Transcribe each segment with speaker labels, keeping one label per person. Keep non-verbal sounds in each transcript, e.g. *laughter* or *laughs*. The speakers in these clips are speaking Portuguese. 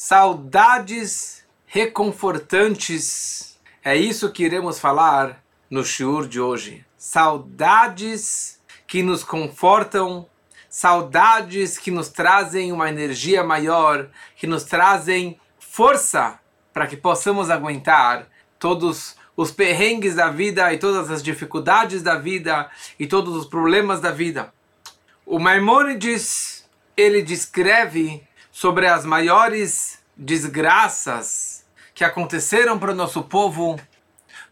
Speaker 1: Saudades reconfortantes. É isso que iremos falar no shiur de hoje. Saudades que nos confortam, saudades que nos trazem uma energia maior, que nos trazem força para que possamos aguentar todos os perrengues da vida e todas as dificuldades da vida e todos os problemas da vida. O Maimonides, ele descreve sobre as maiores desgraças que aconteceram para o nosso povo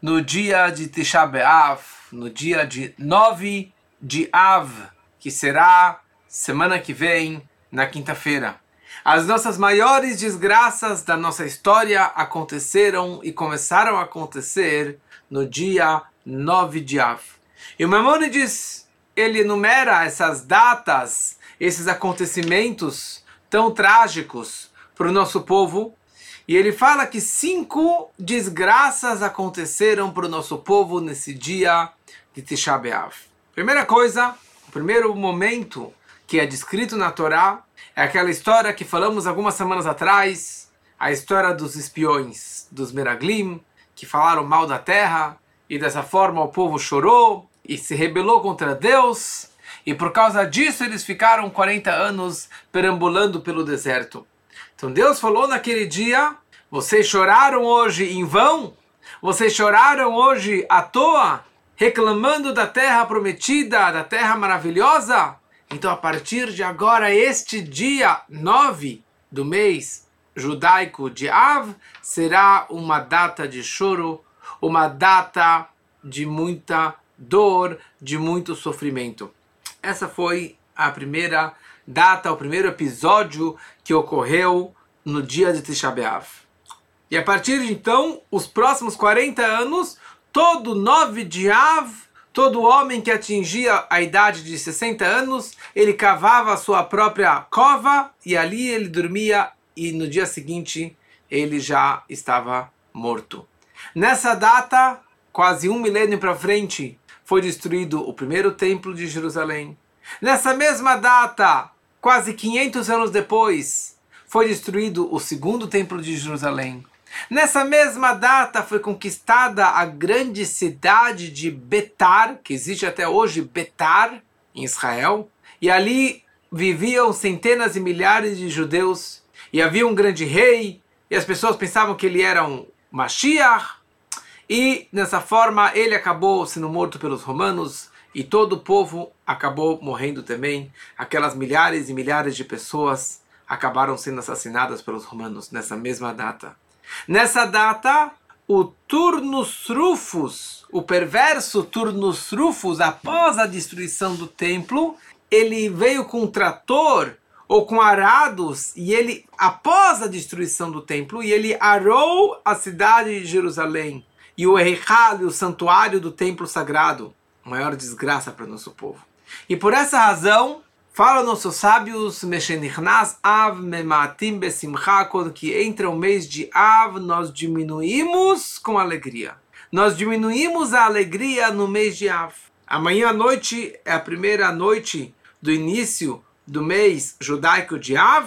Speaker 1: no dia de Tisha B'Av, no dia de 9 de Av, que será semana que vem, na quinta-feira. As nossas maiores desgraças da nossa história aconteceram e começaram a acontecer no dia 9 de Av. E o Maimonides ele enumera essas datas, esses acontecimentos tão trágicos para o nosso povo. E ele fala que cinco desgraças aconteceram para o nosso povo nesse dia de Tisha B'Av. Primeira coisa, o primeiro momento que é descrito na Torá é aquela história que falamos algumas semanas atrás, a história dos espiões, dos Meraglim, que falaram mal da terra, e dessa forma o povo chorou, e se rebelou contra Deus, e por causa disso eles ficaram 40 anos perambulando pelo deserto. Então Deus falou naquele dia: vocês choraram hoje em vão? Vocês choraram hoje à toa, reclamando da terra prometida, da terra maravilhosa? Então, a partir de agora, este dia 9 do mês judaico de Av será uma data de choro, uma data de muita dor, de muito sofrimento. Essa foi a primeira data, o primeiro episódio que ocorreu no dia de Tisha B'Av. E a partir de então, os próximos 40 anos, todo 9 de Av, todo homem que atingia a idade de 60 anos, ele cavava a sua própria cova e ali ele dormia e no dia seguinte ele já estava morto. Nessa data, quase um milênio para frente, foi destruído o primeiro templo de Jerusalém. Nessa mesma data, quase 500 anos depois, foi destruído o segundo templo de Jerusalém. Nessa mesma data foi conquistada a grande cidade de Betar, que existe até hoje Betar, em Israel, e ali viviam centenas e milhares de judeus, e havia um grande rei, e as pessoas pensavam que ele era um Mashiach, e dessa forma ele acabou sendo morto pelos romanos e todo o povo acabou morrendo também. Aquelas milhares e milhares de pessoas acabaram sendo assassinadas pelos romanos nessa mesma data. Nessa data, o Turnus Rufus, o perverso Turnus Rufus, após a destruição do templo, ele veio com um trator ou com arados e ele, após a destruição do templo, e ele arou a cidade de Jerusalém e o Eichal, o santuário do templo sagrado, maior desgraça para nosso povo. E por essa razão, fala nossos sábios, Meshenichnas Av Mematim Besimcha, quando que entra o mês de Av, nós diminuímos com alegria. Nós diminuímos a alegria no mês de Av. Amanhã à noite é a primeira noite do início do mês judaico de Av.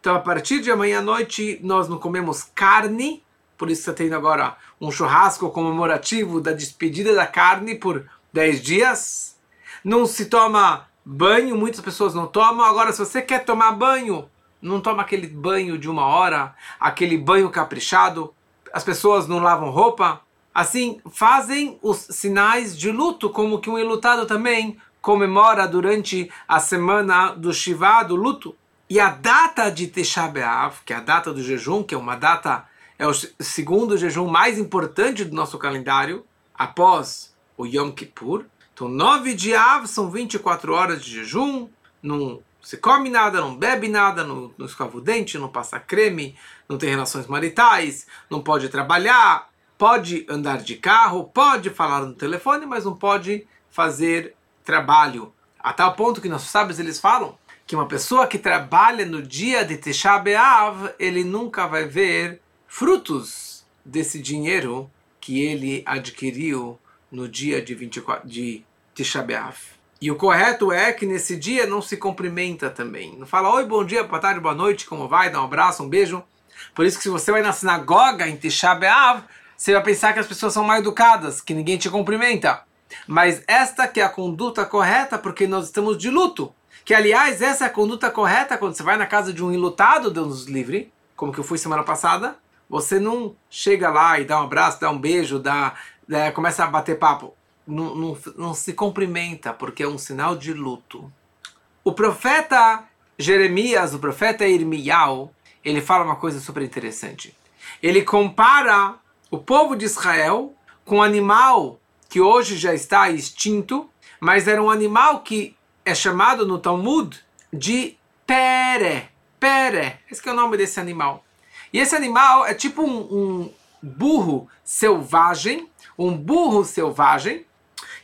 Speaker 1: Então, a partir de amanhã à noite, nós não comemos carne, por isso está tendo agora um churrasco comemorativo da despedida da carne por 10 dias. Não se toma banho, muitas pessoas não tomam. Agora, se você quer tomar banho, não toma aquele banho de uma hora, aquele banho caprichado. As pessoas não lavam roupa. Assim, fazem os sinais de luto, como que um enlutado também comemora durante a semana do Shiva, do luto. E a data de Tisha B'Av, que é a data do jejum, que é uma data é o segundo jejum mais importante do nosso calendário, após o Yom Kippur. Então, nove de Av são 24 horas de jejum, não se come nada, não bebe nada, não, não escova o dente, não passa creme, não tem relações maritais, não pode trabalhar, pode andar de carro, pode falar no telefone, mas não pode fazer trabalho. A tal ponto que nossos sábios eles falam que uma pessoa que trabalha no dia de Tisha B'Av, ele nunca vai ver frutos desse dinheiro que ele adquiriu no dia de 24 de Tisha B'Av. E o correto é que nesse dia não se cumprimenta também. Não fala oi, bom dia, boa tarde, boa noite, como vai, dá um abraço, um beijo. Por isso que se você vai na sinagoga em Tisha B'Av, você vai pensar que as pessoas são mal educadas, que ninguém te cumprimenta. Mas esta que é a conduta correta, porque nós estamos de luto. Que, aliás, essa é a conduta correta quando você vai na casa de um enlutado, Deus nos livre, como que eu fui semana passada. Você não chega lá e dá um abraço, dá um beijo, dá, é, começa a bater papo. Não, não, não se cumprimenta, porque é um sinal de luto. O profeta Jeremias, o profeta Irmial, ele fala uma coisa super interessante. Ele compara o povo de Israel com um animal que hoje já está extinto, mas era um animal que é chamado no Talmud de pere. Pere, esse é o nome desse animal. E esse animal é tipo um, um burro selvagem, um burro selvagem,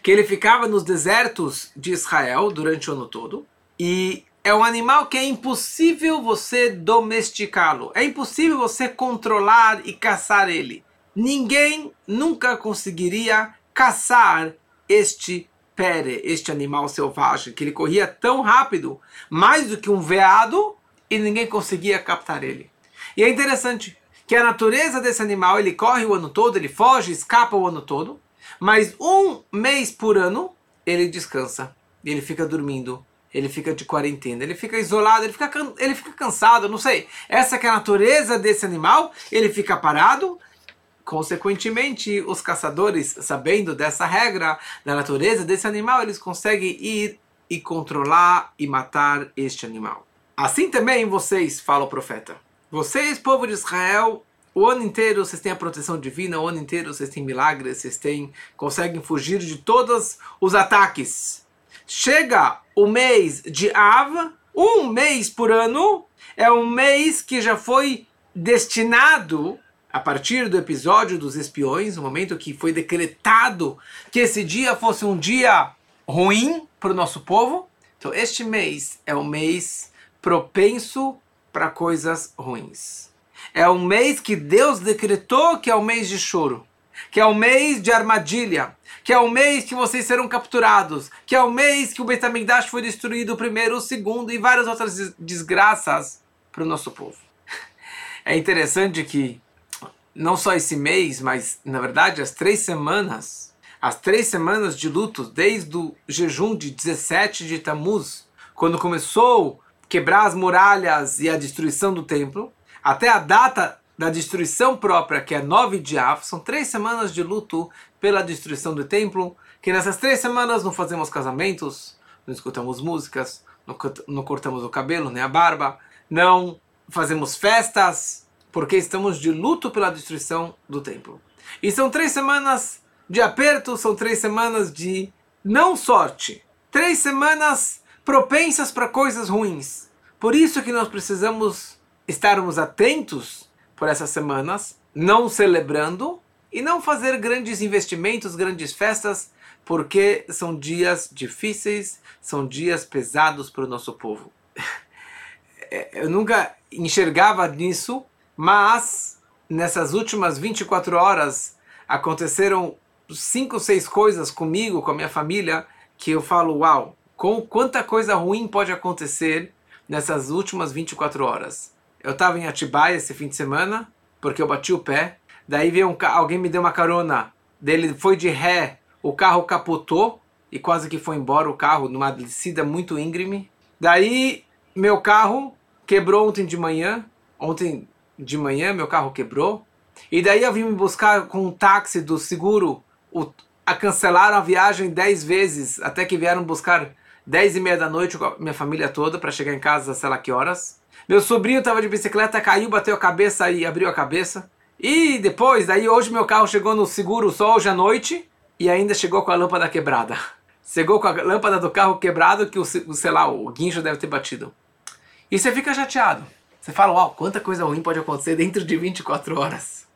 Speaker 1: que ele ficava nos desertos de Israel durante o ano todo. E é um animal que é impossível você domesticá-lo. É impossível você controlar e caçar ele. Ninguém nunca conseguiria caçar este pere, este animal selvagem, que ele corria tão rápido, mais do que um veado, e ninguém conseguia captar ele. E é interessante que a natureza desse animal, ele corre o ano todo, ele foge, escapa o ano todo, mas um mês por ano ele descansa, ele fica dormindo, ele fica de quarentena, ele fica isolado, ele fica, ele fica cansado, não sei. Essa que é a natureza desse animal, ele fica parado, Consequentemente, os caçadores, sabendo dessa regra, da natureza desse animal, eles conseguem ir e controlar e matar este animal. Assim também vocês, fala o profeta. Vocês, povo de Israel, o ano inteiro vocês têm a proteção divina, o ano inteiro vocês têm milagres, vocês têm, conseguem fugir de todos os ataques. Chega o mês de Av, um mês por ano, é um mês que já foi destinado a partir do episódio dos espiões, o momento que foi decretado que esse dia fosse um dia ruim para o nosso povo. Então, este mês é um mês propenso para coisas ruins. É um mês que Deus decretou que é o mês de choro, que é o mês de armadilha, que é o mês que vocês serão capturados, que é o mês que o Betamigdash foi destruído o primeiro, o segundo e várias outras desgraças para o nosso povo. *laughs* É interessante que não só esse mês, mas na verdade as três semanas, as três semanas de luto, desde o jejum de 17 de Tammuz, quando começou quebrar as muralhas e a destruição do templo, até a data da destruição própria, que é 9 de Av, são três semanas de luto pela destruição do templo, que nessas três semanas não fazemos casamentos, não escutamos músicas, não, não cortamos o cabelo nem a barba, não fazemos festas, porque estamos de luto pela destruição do templo. E são três semanas de aperto, são três semanas de não sorte, três semanas propensas para coisas ruins. Por isso que nós precisamos estarmos atentos por essas semanas, não celebrando e não fazer grandes investimentos, grandes festas, porque são dias difíceis, são dias pesados para o nosso povo. *laughs* Eu nunca enxergava nisso mas nessas últimas 24 horas aconteceram cinco, seis coisas comigo, com a minha família, que eu falo, uau, com quanta coisa ruim pode acontecer nessas últimas 24 horas. Eu estava em Atibaia esse fim de semana, porque eu bati o pé. Daí veio um, alguém me deu uma carona, dele foi de ré, o carro capotou e quase que foi embora o carro numa descida muito íngreme. Daí meu carro quebrou ontem de manhã, ontem de manhã, meu carro quebrou. E daí eu vim me buscar com um táxi do seguro. O, a cancelaram a viagem 10 vezes, até que vieram buscar 10 e meia da noite com a minha família toda para chegar em casa, sei lá que horas. Meu sobrinho estava de bicicleta, caiu, bateu a cabeça e abriu a cabeça. E depois, daí hoje meu carro chegou no seguro só hoje à noite e ainda chegou com a lâmpada quebrada. *laughs* Chegou com a lâmpada do carro quebrado que o, sei lá, o guincho deve ter batido. E você fica chateado. Você fala, uau, quanta coisa ruim pode acontecer dentro de 24 horas.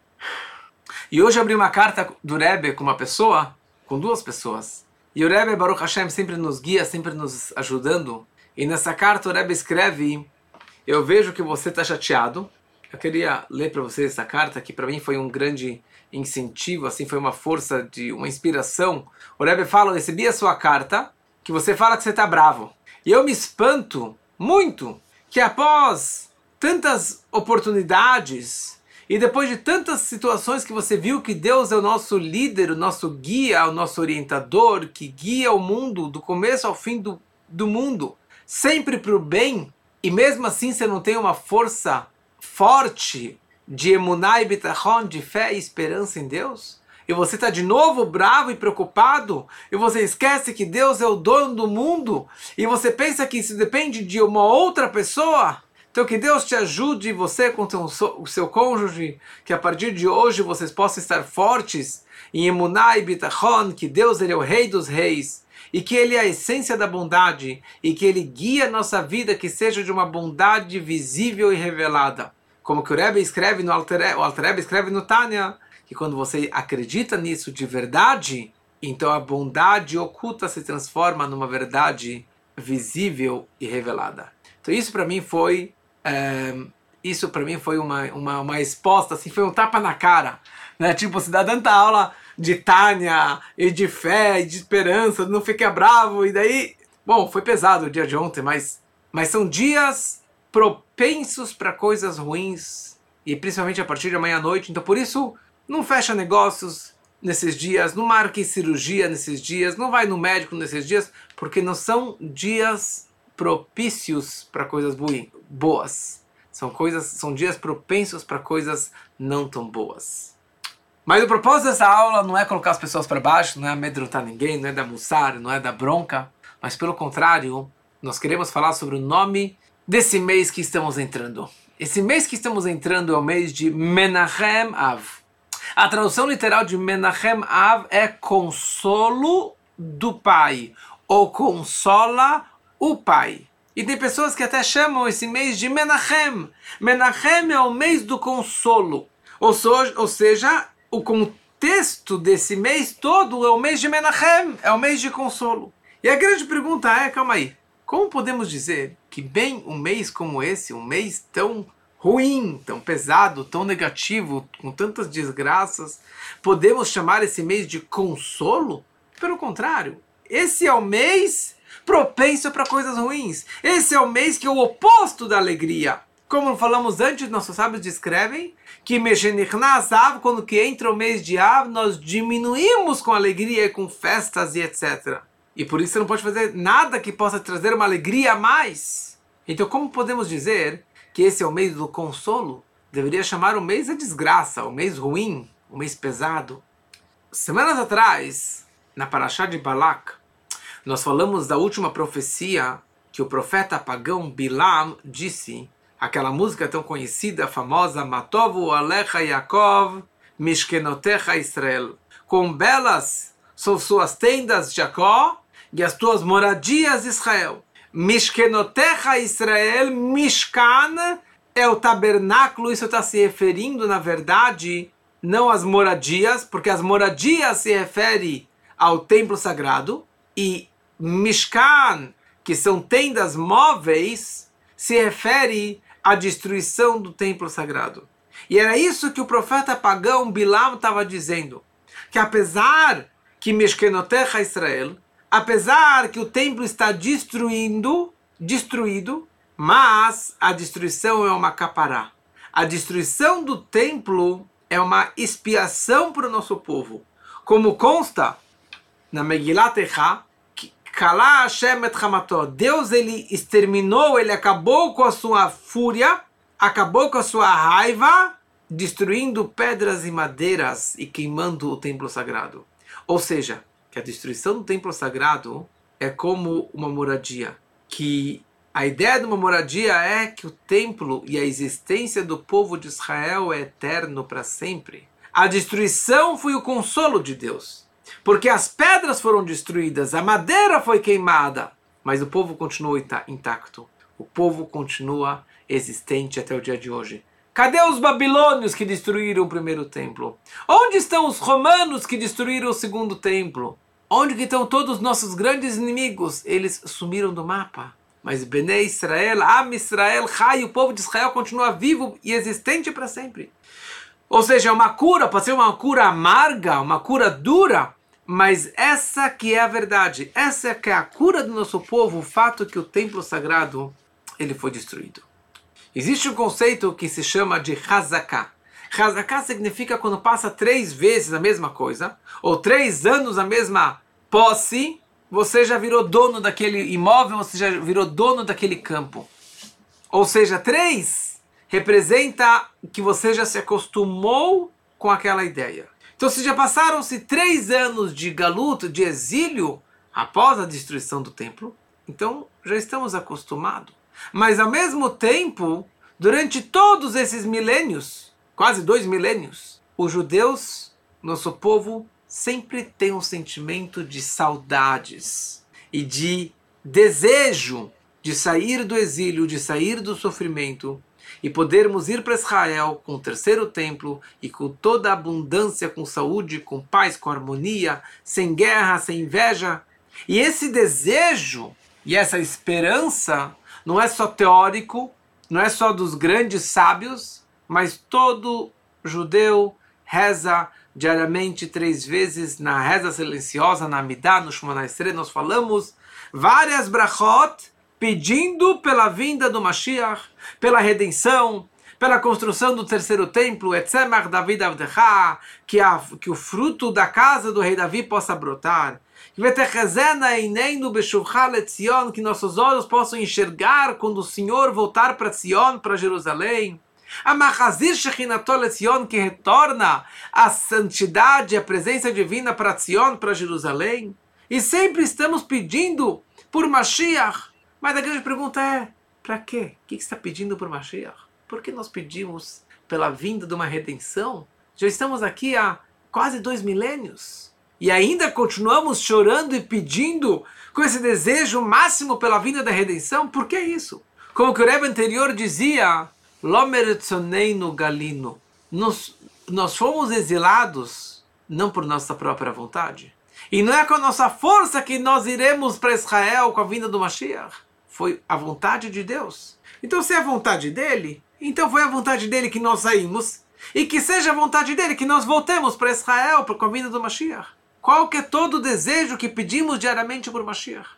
Speaker 1: E hoje eu abri uma carta do Rebbe com uma pessoa, com duas pessoas. E o Rebbe Baruch Hashem sempre nos guia, sempre nos ajudando. E nessa carta o Rebbe escreve: Eu vejo que você está chateado. Eu queria ler para você essa carta, que para mim foi um grande incentivo, assim, foi uma força, de uma inspiração. O Rebbe fala: Eu recebi a sua carta, que você fala que você está bravo. E eu me espanto muito que após tantas oportunidades e depois de tantas situações que você viu que Deus é o nosso líder, o nosso guia, o nosso orientador, que guia o mundo do começo ao fim do, do mundo, sempre para o bem, e mesmo assim você não tem uma força forte de emunai bitachon, de fé e esperança em Deus? E você está de novo bravo e preocupado? E você esquece que Deus é o dono do mundo? E você pensa que isso depende de uma outra pessoa? Então que Deus te ajude, você com o seu cônjuge, que a partir de hoje vocês possam estar fortes em Emunai Bitachon, que Deus ele é o rei dos reis, e que ele é a essência da bondade, e que ele guia a nossa vida que seja de uma bondade visível e revelada. Como que o Rebbe escreve no Alter, o escreve no Tânia, que quando você acredita nisso de verdade, então a bondade oculta se transforma numa verdade visível e revelada. Então isso para mim foi isso para mim foi uma, uma, uma exposta, assim, foi um tapa na cara. Né? Tipo, você dá tanta aula de Tânia e de fé e de esperança, não fica bravo, e daí. Bom, foi pesado o dia de ontem, mas, mas são dias propensos para coisas ruins, e principalmente a partir de amanhã à noite, então por isso não fecha negócios nesses dias, não marque cirurgia nesses dias, não vai no médico nesses dias, porque não são dias propícios para coisas boas. São coisas, são dias propensos para coisas não tão boas. Mas o propósito dessa aula não é colocar as pessoas para baixo, não é amedrontar ninguém, não é dar mussar, não é dar bronca, mas pelo contrário, nós queremos falar sobre o nome desse mês que estamos entrando. Esse mês que estamos entrando é o mês de Menachem Av. A tradução literal de Menachem Av é consolo do pai, ou consola o pai. E tem pessoas que até chamam esse mês de Menachem. Menachem é o mês do consolo. Ou, so, ou seja, o contexto desse mês todo é o mês de Menachem, é o mês de consolo. E a grande pergunta é, calma aí, como podemos dizer que bem um mês como esse, um mês tão ruim, tão pesado, tão negativo, com tantas desgraças, podemos chamar esse mês de consolo? Pelo contrário, esse é o mês propenso para coisas ruins. Esse é o mês que é o oposto da alegria. Como falamos antes, nossos sábios descrevem que Meshenichnasav, quando que entra o mês de Av, nós diminuímos com alegria e com festas e etc. E por isso você não pode fazer nada que possa trazer uma alegria a mais. Então, como podemos dizer que esse é o mês do consolo? Deveria chamar o mês da desgraça, o mês ruim, o mês pesado. Semanas atrás, na Parashá de Balak, nós falamos da última profecia que o profeta pagão Bilam disse, aquela música tão conhecida, famosa, Matovu Alecha Yaakov, Mishkenotecha Israel. Com belas são suas tendas, Jacó, e as tuas moradias, Israel. Mishkenotecha Israel, Mishkan é o tabernáculo, isso está se referindo, na verdade, não às moradias, porque as moradias se refere ao templo sagrado, e Mishkan, que são tendas móveis, se refere à destruição do templo sagrado. E era isso que o profeta pagão Bilam estava dizendo, que apesar que Mishkenotecha Israel, apesar que o templo está destruindo, destruído, mas a destruição é uma capará. A destruição do templo é uma expiação para o nosso povo. Como consta na Megillat Echá, Kalá Hashem et. Deus ele exterminou, ele acabou com a sua fúria, acabou com a sua raiva, destruindo pedras e madeiras e queimando o templo sagrado. Ou seja, que a destruição do templo sagrado é como uma moradia, que a ideia de uma moradia é que o templo e a existência do povo de Israel é eterno para sempre. A destruição foi o consolo de Deus. Porque as pedras foram destruídas, a madeira foi queimada, mas o povo continuou intacto. O povo continua existente até o dia de hoje. Cadê os babilônios que destruíram o primeiro templo? Onde estão os romanos que destruíram o segundo templo? Onde estão todos os nossos grandes inimigos? Eles sumiram do mapa. Mas Bene Israel, Am Israel, Rai, o povo de Israel continua vivo e existente para sempre. Ou seja, é uma cura, pode ser uma cura amarga, uma cura dura, mas essa que é a verdade, essa que é a cura do nosso povo, o fato que o templo sagrado ele foi destruído. Existe um conceito que se chama de Hazaká. Hazaká significa quando passa três vezes a mesma coisa, ou três anos a mesma posse, você já virou dono daquele imóvel, você já virou dono daquele campo. Ou seja, três representa que você já se acostumou com aquela ideia. Então, se já passaram-se três anos de galuto, de exílio, após a destruição do templo, então já estamos acostumados. Mas ao mesmo tempo, durante todos esses milênios, quase dois milênios, os judeus, nosso povo, sempre tem um sentimento de saudades e de desejo de sair do exílio, de sair do sofrimento e podermos ir para Israel com o terceiro templo e com toda a abundância, com saúde, com paz, com harmonia, sem guerra, sem inveja. E esse desejo e essa esperança não é só teórico, não é só dos grandes sábios, mas todo judeu reza diariamente três vezes na reza silenciosa, na Amidah, no Shemona Esrei, nós falamos várias brachot pedindo pela vinda do Mashiach, pela redenção, pela construção do terceiro templo, Etzemach David Avdecha, que, que o fruto da casa do rei Davi possa brotar. Que nossos olhos possam enxergar quando o Senhor voltar para Sion, para Jerusalém. Amachazir Shechinatol Sion, que retorna a santidade, a presença divina para Sion, para Jerusalém. E sempre estamos pedindo por Mashiach. Mas a grande pergunta é: para quê? O que está pedindo por Mashiach? Por que nós pedimos pela vinda de uma redenção? Já estamos aqui há quase dois milênios. E ainda continuamos chorando e pedindo com esse desejo máximo pela vinda da redenção? Por que isso? Como que o Rebbe anterior dizia, no galino. Nós, nós fomos exilados não por nossa própria vontade. E não é com a nossa força que nós iremos para Israel com a vinda do Mashiach. Foi a vontade de Deus. Então, se é a vontade dele, então foi a vontade dele que nós saímos. E que seja a vontade dele que nós voltemos para Israel com a vinda do Mashiach. Qual que é todo o desejo que pedimos diariamente por Mashiach?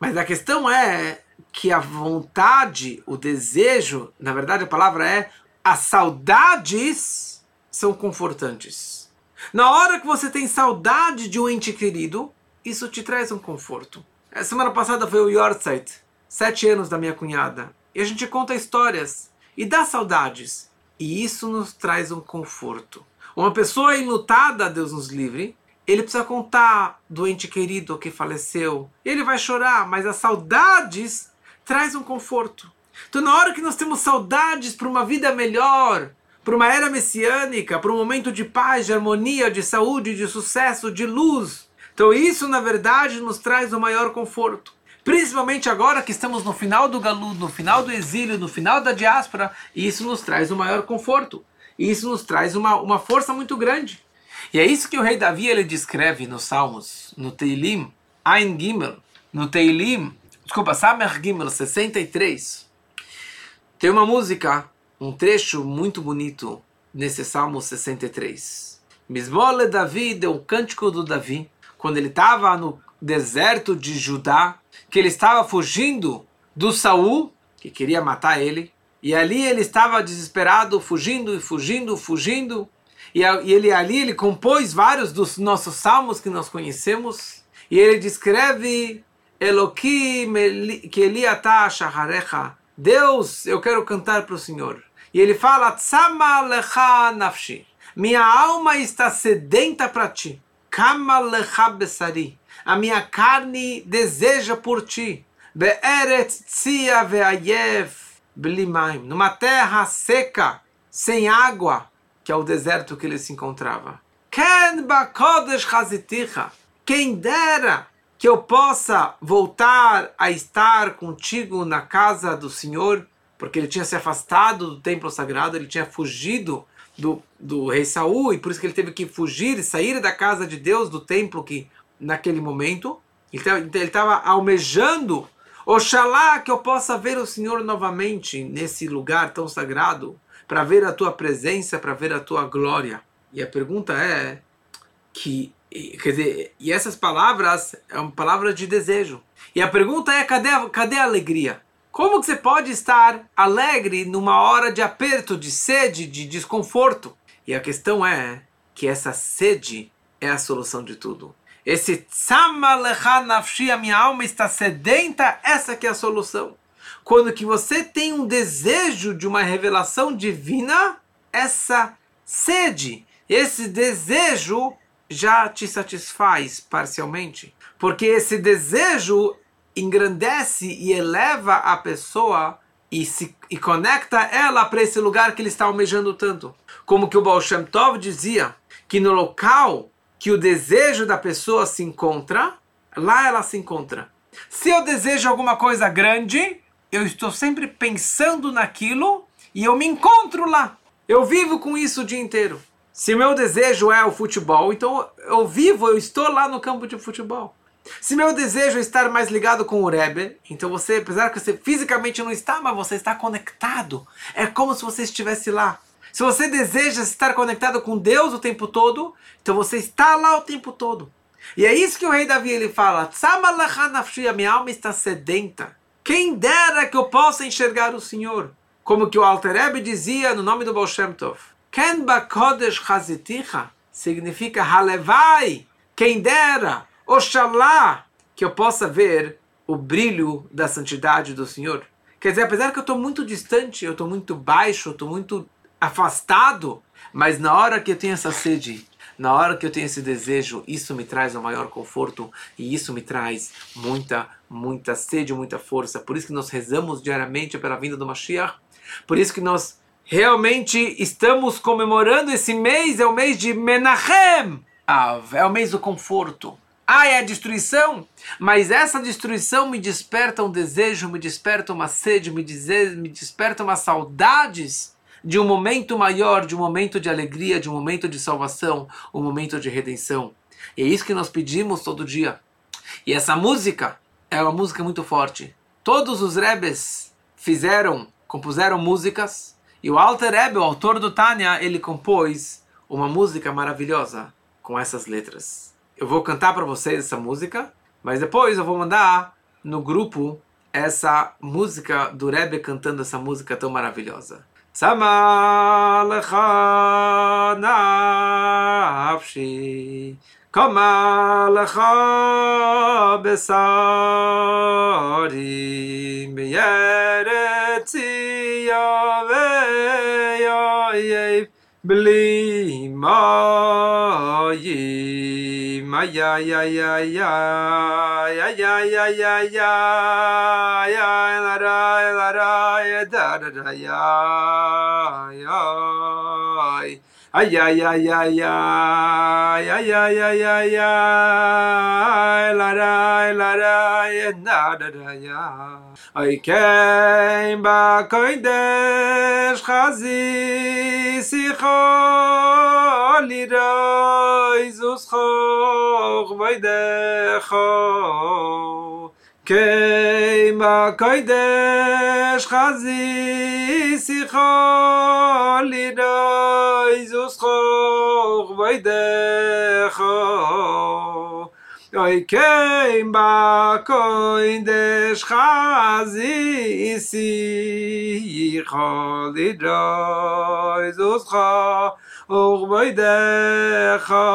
Speaker 1: Mas a questão é que a vontade, o desejo, na verdade a palavra é as saudades são confortantes. Na hora que você tem saudade de um ente querido, isso te traz um conforto. A semana passada foi o Yortzeit, sete anos da minha cunhada. E a gente conta histórias e dá saudades. E isso nos traz um conforto. Uma pessoa enlutada, Deus nos livre, ele precisa contar do ente querido que faleceu. Ele vai chorar, mas as saudades traz um conforto. Então, na hora que nós temos saudades para uma vida melhor, para uma era messiânica, para um momento de paz, de harmonia, de saúde, de sucesso, de luz, então isso, na verdade, nos traz o maior conforto. Principalmente agora que estamos no final do galudo, no final do exílio, no final da diáspora, isso nos traz o maior conforto. E isso nos traz uma, uma força muito grande. E é isso que o rei Davi ele descreve nos Salmos, no Teilim, Ein Gimel, no Teilim, desculpa, Samer Gimel 63. Tem uma música, um trecho muito bonito nesse Salmo 63. Mismole Davi deu um cântico do Davi, quando ele estava no deserto de Judá, que ele estava fugindo do Saul, que queria matar ele, e ali ele estava desesperado, fugindo e fugindo, fugindo, e ele ali ele compôs vários dos nossos salmos que nós conhecemos. E ele descreve Eloquim que Eliatá Shaharecha. Deus, eu quero cantar para o Senhor. E ele fala Tzama lecha nafshi. Minha alma está sedenta para ti. Kama lecha besari. A minha carne deseja por ti. Be'eret tzia ve'ayev blimaim. Numa terra seca, sem água que é o deserto que ele se encontrava. Quem dera que eu possa voltar a estar contigo na casa do Senhor, porque ele tinha se afastado do templo sagrado, ele tinha fugido do, do rei Saul, e por isso que ele teve que fugir e sair da casa de Deus, do templo que naquele momento. Então ele estava almejando, Oxalá que eu possa ver o Senhor novamente nesse lugar tão sagrado para ver a tua presença, para ver a tua glória. E a pergunta é que, quer dizer, e essas palavras é uma palavra de desejo. E a pergunta é cadê cadê a alegria? Como que você pode estar alegre numa hora de aperto, de sede, de desconforto? E a questão é que essa sede é a solução de tudo. Esse tzama nafshi, a minha alma está sedenta, essa que é a solução. Quando que você tem um desejo de uma revelação divina, essa sede, esse desejo já te satisfaz parcialmente. Porque esse desejo engrandece e eleva a pessoa e se e conecta ela para esse lugar que ele está almejando tanto. Como que o Baal Shem Tov dizia que no local que o desejo da pessoa se encontra, lá ela se encontra. Se eu desejo alguma coisa grande, eu estou sempre pensando naquilo e eu me encontro lá. Eu vivo com isso o dia inteiro. Se meu desejo é o futebol, então eu vivo, eu estou lá no campo de futebol. Se meu desejo é estar mais ligado com o Rebbe, então você, apesar que você fisicamente não está, mas você está conectado. É como se você estivesse lá. Se você deseja estar conectado com Deus o tempo todo, então você está lá o tempo todo. E é isso que o rei Davi ele fala: a minha alma está sedenta. Quem dera que eu possa enxergar o Senhor. Como que o Alter Rebbe dizia no nome do Baal Shem Tov. Ken bakodesh significa halevai. Quem dera Oxalá que eu possa ver o brilho da santidade do Senhor. Quer dizer, apesar que eu estou muito distante, eu estou muito baixo, eu estou muito afastado, mas na hora que eu tenho essa sede, na hora que eu tenho esse desejo, isso me traz o maior conforto e isso me traz muita, muita sede, muita força. Por isso que nós rezamos diariamente pela vinda do Mashiach. Por isso que nós realmente estamos comemorando esse mês, é o mês de Menachem. Ah, é o mês do conforto. Ah, é a destruição? Mas essa destruição me desperta um desejo, me desperta uma sede, me, dizer, me desperta umas saudades de um momento maior, de um momento de alegria, de um momento de salvação, um momento de redenção. E é isso que nós pedimos todo dia. E essa música é uma música muito forte. Todos os Rebes fizeram, compuseram músicas, e o Alter Rebbe, o autor do Tânia, ele compôs uma música maravilhosa com essas letras eu vou cantar para vocês essa música, mas depois eu vou mandar no grupo essa música do Rebbe cantando essa música tão maravilhosa. Tsama lecha nafshi Koma lecha besori Mieretzi yo ve yo Bli mo ma ya ya ya ya ya ya ya ya ya ya la ra la ra ya da da da ya ya ay ya ya ya ya ya ya ya ya la ra la ra ya da da da ya ay kein ba kein des khazi si kho li ra izus kho och vay de kho kay ma kay de khazi si kho li do iz us vay de kho Oy kein ba koin de schazi si khol di iz kha og vay de kha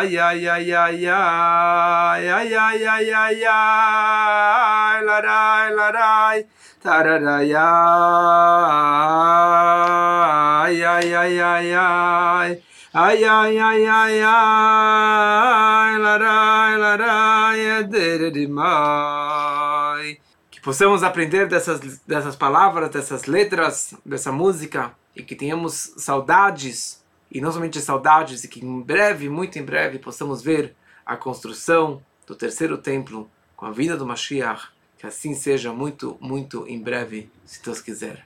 Speaker 1: ay ay ay ay ay ay ay ay ay ay la dai la dai ta ra ra ya ay ay ay ay ay ay ay ay ay ay la dai la dai de de de mai que possamos aprender dessas dessas palavras dessas letras dessa música e que tenhamos saudades, e não somente saudades, e que em breve, muito em breve, possamos ver a construção do terceiro templo com a vinda do Mashiach. Que assim seja muito, muito em breve, se Deus quiser.